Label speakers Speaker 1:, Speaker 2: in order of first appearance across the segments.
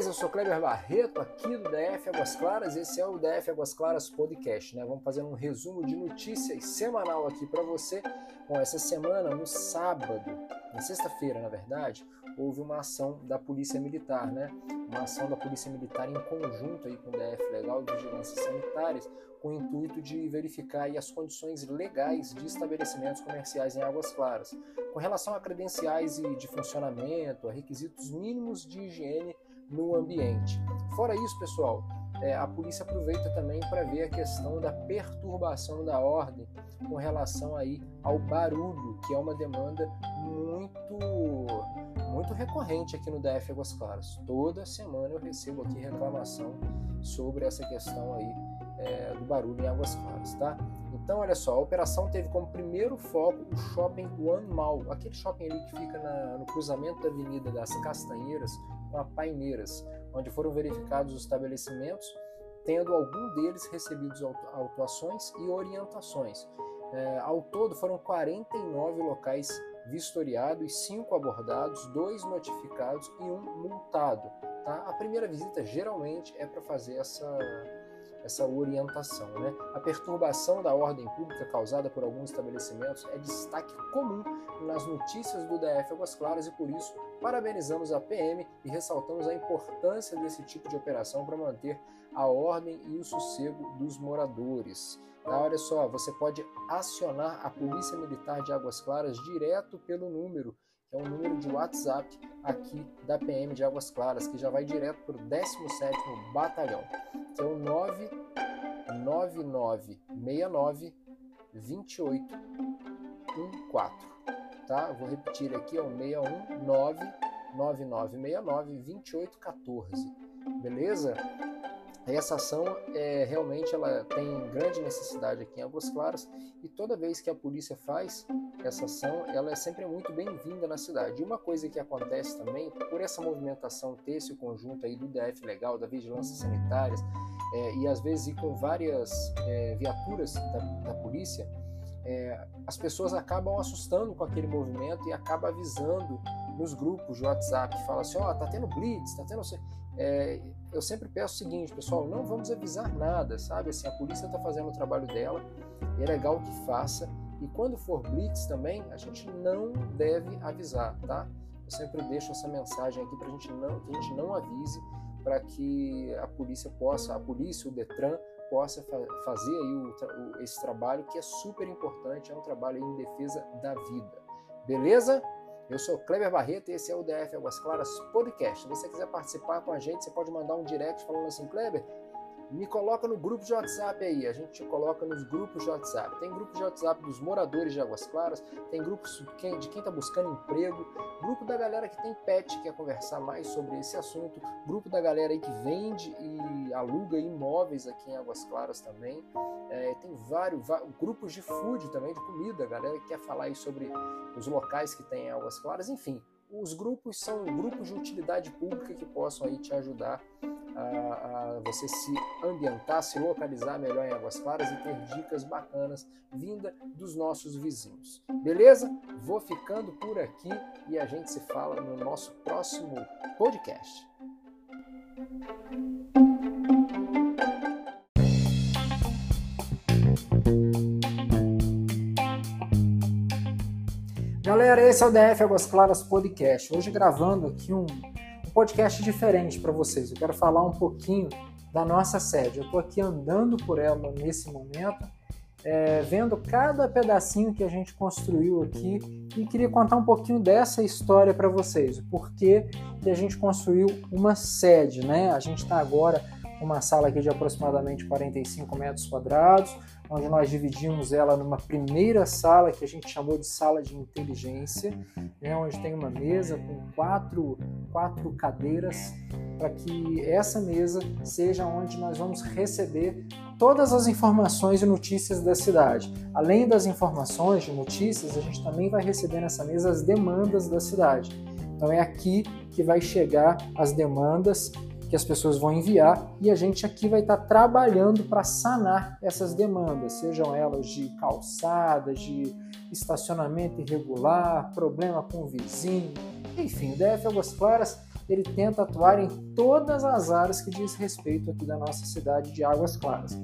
Speaker 1: Beleza? Eu sou Kleber Barreto, aqui do DF Águas Claras. Esse é o DF Águas Claras Podcast, né? Vamos fazer um resumo de notícias semanal aqui para você. Bom, essa semana, no sábado, na sexta-feira, na verdade, houve uma ação da Polícia Militar, né? Uma ação da Polícia Militar em conjunto aí com o DF Legal e Vigilância Sanitárias, com o intuito de verificar aí as condições legais de estabelecimentos comerciais em Águas Claras, com relação a credenciais e de funcionamento, a requisitos mínimos de higiene no ambiente. Fora isso, pessoal, é, a polícia aproveita também para ver a questão da perturbação da ordem com relação aí ao barulho, que é uma demanda muito muito recorrente aqui no DF Águas Claras. Toda semana eu recebo aqui reclamação sobre essa questão aí é, do barulho em Águas Claras, tá? Então, olha só, a operação teve como primeiro foco o shopping One Mall, aquele shopping ali que fica na, no cruzamento da Avenida das Castanheiras a Paineiras, onde foram verificados os estabelecimentos, tendo algum deles recebido autuações e orientações. É, ao todo, foram 49 locais vistoriados, 5 abordados, 2 notificados e um multado. Tá? A primeira visita geralmente é para fazer essa essa orientação. Né? A perturbação da ordem pública causada por alguns estabelecimentos é destaque comum nas notícias do DF Águas Claras e por isso parabenizamos a PM e ressaltamos a importância desse tipo de operação para manter a ordem e o sossego dos moradores. Tá, olha só, você pode acionar a Polícia Militar de Águas Claras direto pelo número que é um número de WhatsApp aqui da PM de Águas Claras, que já vai direto para o 17º Batalhão, que é o 99969 2814, tá? vou repetir aqui, é o 619 9969 2814, beleza? Essa ação é realmente ela tem grande necessidade aqui em Águas Claras e toda vez que a polícia faz essa ação, ela é sempre muito bem-vinda na cidade. E uma coisa que acontece também, por essa movimentação ter esse conjunto aí do DF legal, da vigilância sanitária é, e às vezes com várias é, viaturas da, da polícia, é, as pessoas acabam assustando com aquele movimento e acabam avisando nos grupos de WhatsApp, fala assim, ó, oh, tá tendo blitz, tá tendo... É, eu sempre peço o seguinte, pessoal, não vamos avisar nada, sabe? Assim, a polícia está fazendo o trabalho dela, é legal que faça. E quando for blitz também, a gente não deve avisar, tá? Eu sempre deixo essa mensagem aqui para a gente não, que a gente não avise, para que a polícia possa, a polícia, o Detran possa fa fazer aí o, o, esse trabalho que é super importante, é um trabalho em defesa da vida. Beleza? Eu sou Kleber Barreto e esse é o DF Águas Claras Podcast. Se você quiser participar com a gente, você pode mandar um direct falando assim, Kleber, me coloca no grupo de WhatsApp aí. A gente te coloca nos grupos de WhatsApp. Tem grupo de WhatsApp dos moradores de Águas Claras, tem grupos de quem está buscando emprego, grupo da galera que tem pet, que quer conversar mais sobre esse assunto, grupo da galera aí que vende e aluga imóveis aqui em Águas Claras também. É, tem vários, vários, grupos de food também, de comida, galera que quer falar aí sobre os locais que tem em Águas Claras. Enfim, os grupos são grupos de utilidade pública que possam aí te ajudar a, a, você se ambientar, se localizar melhor em Águas Claras e ter dicas bacanas vinda dos nossos vizinhos. Beleza? Vou ficando por aqui e a gente se fala no nosso próximo podcast. Galera, esse é o DF Águas Claras Podcast. Hoje gravando aqui um podcast diferente para vocês. Eu quero falar um pouquinho da nossa sede. Eu estou aqui andando por ela nesse momento, é, vendo cada pedacinho que a gente construiu aqui e queria contar um pouquinho dessa história para vocês. O porquê que a gente construiu uma sede, né? A gente está agora uma sala aqui de aproximadamente 45 metros quadrados, onde nós dividimos ela numa primeira sala que a gente chamou de sala de inteligência, né, onde tem uma mesa com quatro, quatro cadeiras, para que essa mesa seja onde nós vamos receber todas as informações e notícias da cidade. Além das informações de notícias, a gente também vai receber nessa mesa as demandas da cidade. Então é aqui que vai chegar as demandas que as pessoas vão enviar e a gente aqui vai estar trabalhando para sanar essas demandas, sejam elas de calçada, de estacionamento irregular, problema com o vizinho, enfim, o DF Águas Claras ele tenta atuar em todas as áreas que diz respeito aqui da nossa cidade de Águas Claras.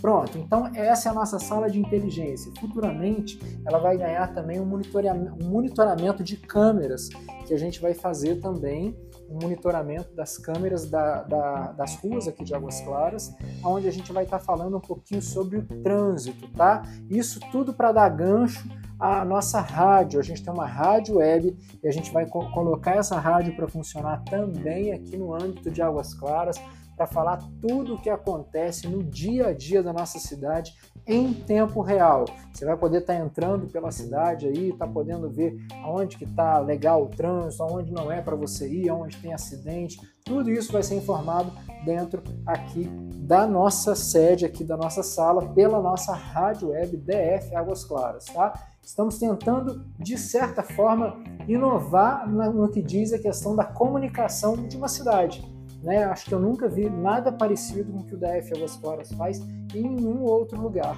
Speaker 1: Pronto, então essa é a nossa sala de inteligência. Futuramente, ela vai ganhar também um monitoramento de câmeras, que a gente vai fazer também um monitoramento das câmeras da, da, das ruas aqui de Águas Claras, onde a gente vai estar tá falando um pouquinho sobre o trânsito, tá? Isso tudo para dar gancho à nossa rádio. A gente tem uma rádio web e a gente vai co colocar essa rádio para funcionar também aqui no âmbito de Águas Claras para falar tudo o que acontece no dia a dia da nossa cidade em tempo real. Você vai poder estar tá entrando pela cidade aí, tá podendo ver aonde que tá legal o trânsito, aonde não é para você ir, aonde tem acidente. Tudo isso vai ser informado dentro aqui da nossa sede, aqui da nossa sala, pela nossa rádio web DF Águas Claras, tá? Estamos tentando, de certa forma, inovar no que diz a questão da comunicação de uma cidade. Né? Acho que eu nunca vi nada parecido com o que o DF Águas Claras faz em nenhum outro lugar.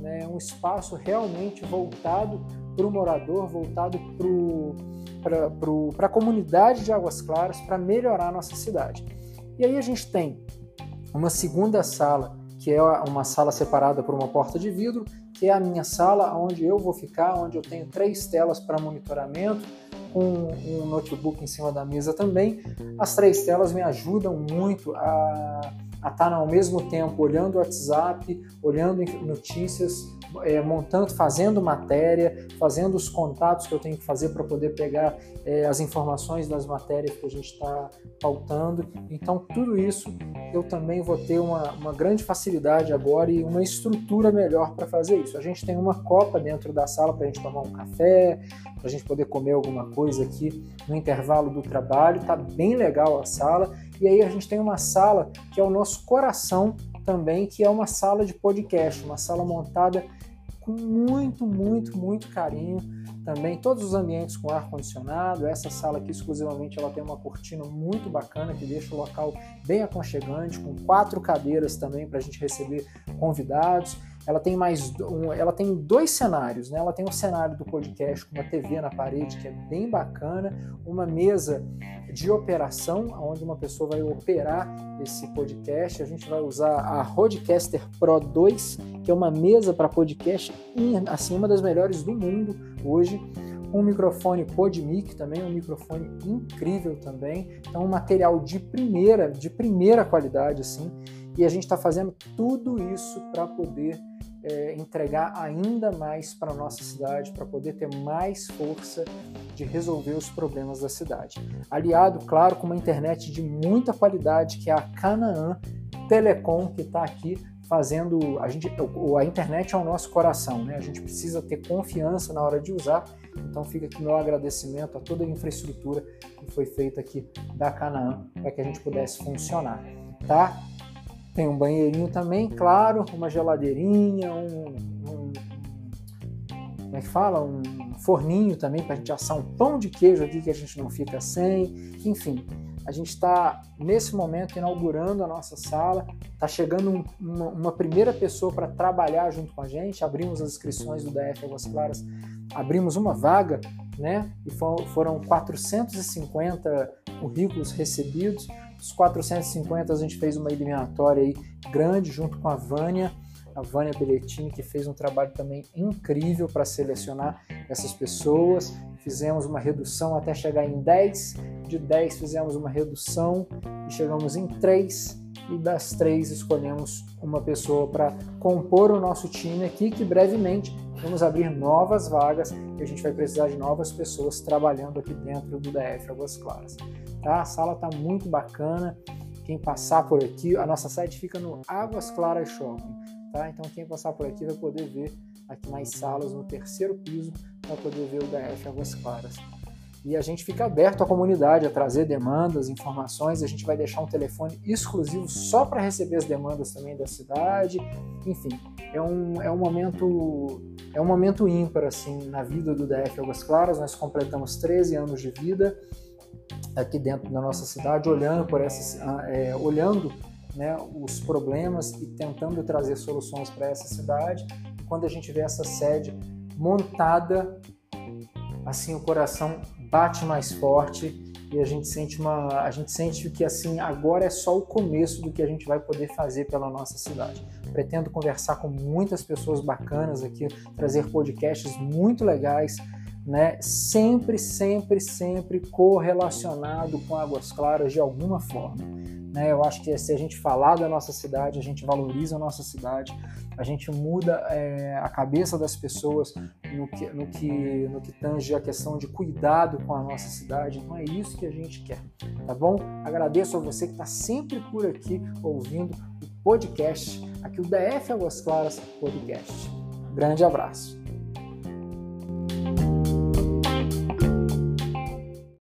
Speaker 1: Né? Um espaço realmente voltado para o morador, voltado para a comunidade de Águas Claras, para melhorar a nossa cidade. E aí a gente tem uma segunda sala, que é uma sala separada por uma porta de vidro, que é a minha sala, onde eu vou ficar, onde eu tenho três telas para monitoramento, com um notebook em cima da mesa também. As três telas me ajudam muito a a estar ao mesmo tempo olhando o WhatsApp, olhando notícias, é, montando, fazendo matéria, fazendo os contatos que eu tenho que fazer para poder pegar é, as informações das matérias que a gente está pautando. Então, tudo isso eu também vou ter uma, uma grande facilidade agora e uma estrutura melhor para fazer isso. A gente tem uma copa dentro da sala para a gente tomar um café, para a gente poder comer alguma coisa aqui no intervalo do trabalho. Tá bem legal a sala. E aí a gente tem uma sala que é o nosso coração também, que é uma sala de podcast, uma sala montada com muito, muito, muito carinho. Também todos os ambientes com ar condicionado. Essa sala aqui exclusivamente ela tem uma cortina muito bacana que deixa o local bem aconchegante, com quatro cadeiras também para a gente receber convidados ela tem mais um, ela tem dois cenários, né? Ela tem um cenário do podcast com uma TV na parede que é bem bacana, uma mesa de operação onde uma pessoa vai operar esse podcast. A gente vai usar a Rodecaster Pro 2, que é uma mesa para podcast assim uma das melhores do mundo hoje. Um microfone Podmic também, um microfone incrível também. Então um material de primeira, de primeira qualidade assim. E a gente está fazendo tudo isso para poder é, entregar ainda mais para a nossa cidade, para poder ter mais força de resolver os problemas da cidade. Aliado, claro, com uma internet de muita qualidade, que é a Canaan Telecom, que está aqui fazendo. A, gente, a internet é o nosso coração, né? A gente precisa ter confiança na hora de usar. Então fica aqui meu agradecimento a toda a infraestrutura que foi feita aqui da Canaan para que a gente pudesse funcionar, tá? Tem um banheirinho também, claro, uma geladeirinha, um, um como é que fala? Um forninho também para a gente assar um pão de queijo aqui que a gente não fica sem. Enfim, a gente está nesse momento inaugurando a nossa sala. Está chegando um, uma, uma, primeira pessoa para trabalhar junto com a gente. Abrimos as inscrições do DF Águas Claras, abrimos uma vaga, né? E foram 450 currículos recebidos. Os 450 a gente fez uma eliminatória aí grande junto com a Vânia, a Vânia Belletini, que fez um trabalho também incrível para selecionar essas pessoas. Fizemos uma redução até chegar em 10. De 10 fizemos uma redução e chegamos em 3. E das três escolhemos uma pessoa para compor o nosso time aqui, que brevemente vamos abrir novas vagas e a gente vai precisar de novas pessoas trabalhando aqui dentro do DF Águas Claras tá? A sala tá muito bacana. Quem passar por aqui, a nossa sede fica no Águas Claras Shopping, tá? Então quem passar por aqui vai poder ver aqui mais salas no terceiro piso para poder ver o DF Águas Claras. E a gente fica aberto à comunidade a trazer demandas, informações. A gente vai deixar um telefone exclusivo só para receber as demandas também da cidade. Enfim, é um, é um momento é um momento ímpar assim na vida do DF Águas Claras. Nós completamos 13 anos de vida aqui dentro da nossa cidade, olhando por essas, ah, é, olhando né, os problemas e tentando trazer soluções para essa cidade. Quando a gente vê essa sede montada, assim o coração bate mais forte
Speaker 2: e a gente sente uma, a gente sente que assim agora é só o começo do que a gente vai poder fazer pela nossa cidade. Pretendo conversar com muitas pessoas bacanas aqui, trazer podcasts muito legais, né? Sempre, sempre, sempre correlacionado com Águas Claras de alguma forma. Né? Eu acho que se a gente falar da nossa cidade, a gente valoriza a nossa cidade, a gente muda é, a cabeça das pessoas no que, no, que, no que tange a questão de cuidado com a nossa cidade. Então é isso que a gente quer, tá bom? Agradeço a você que está sempre por aqui ouvindo o podcast, aqui o DF Águas Claras Podcast. Grande abraço.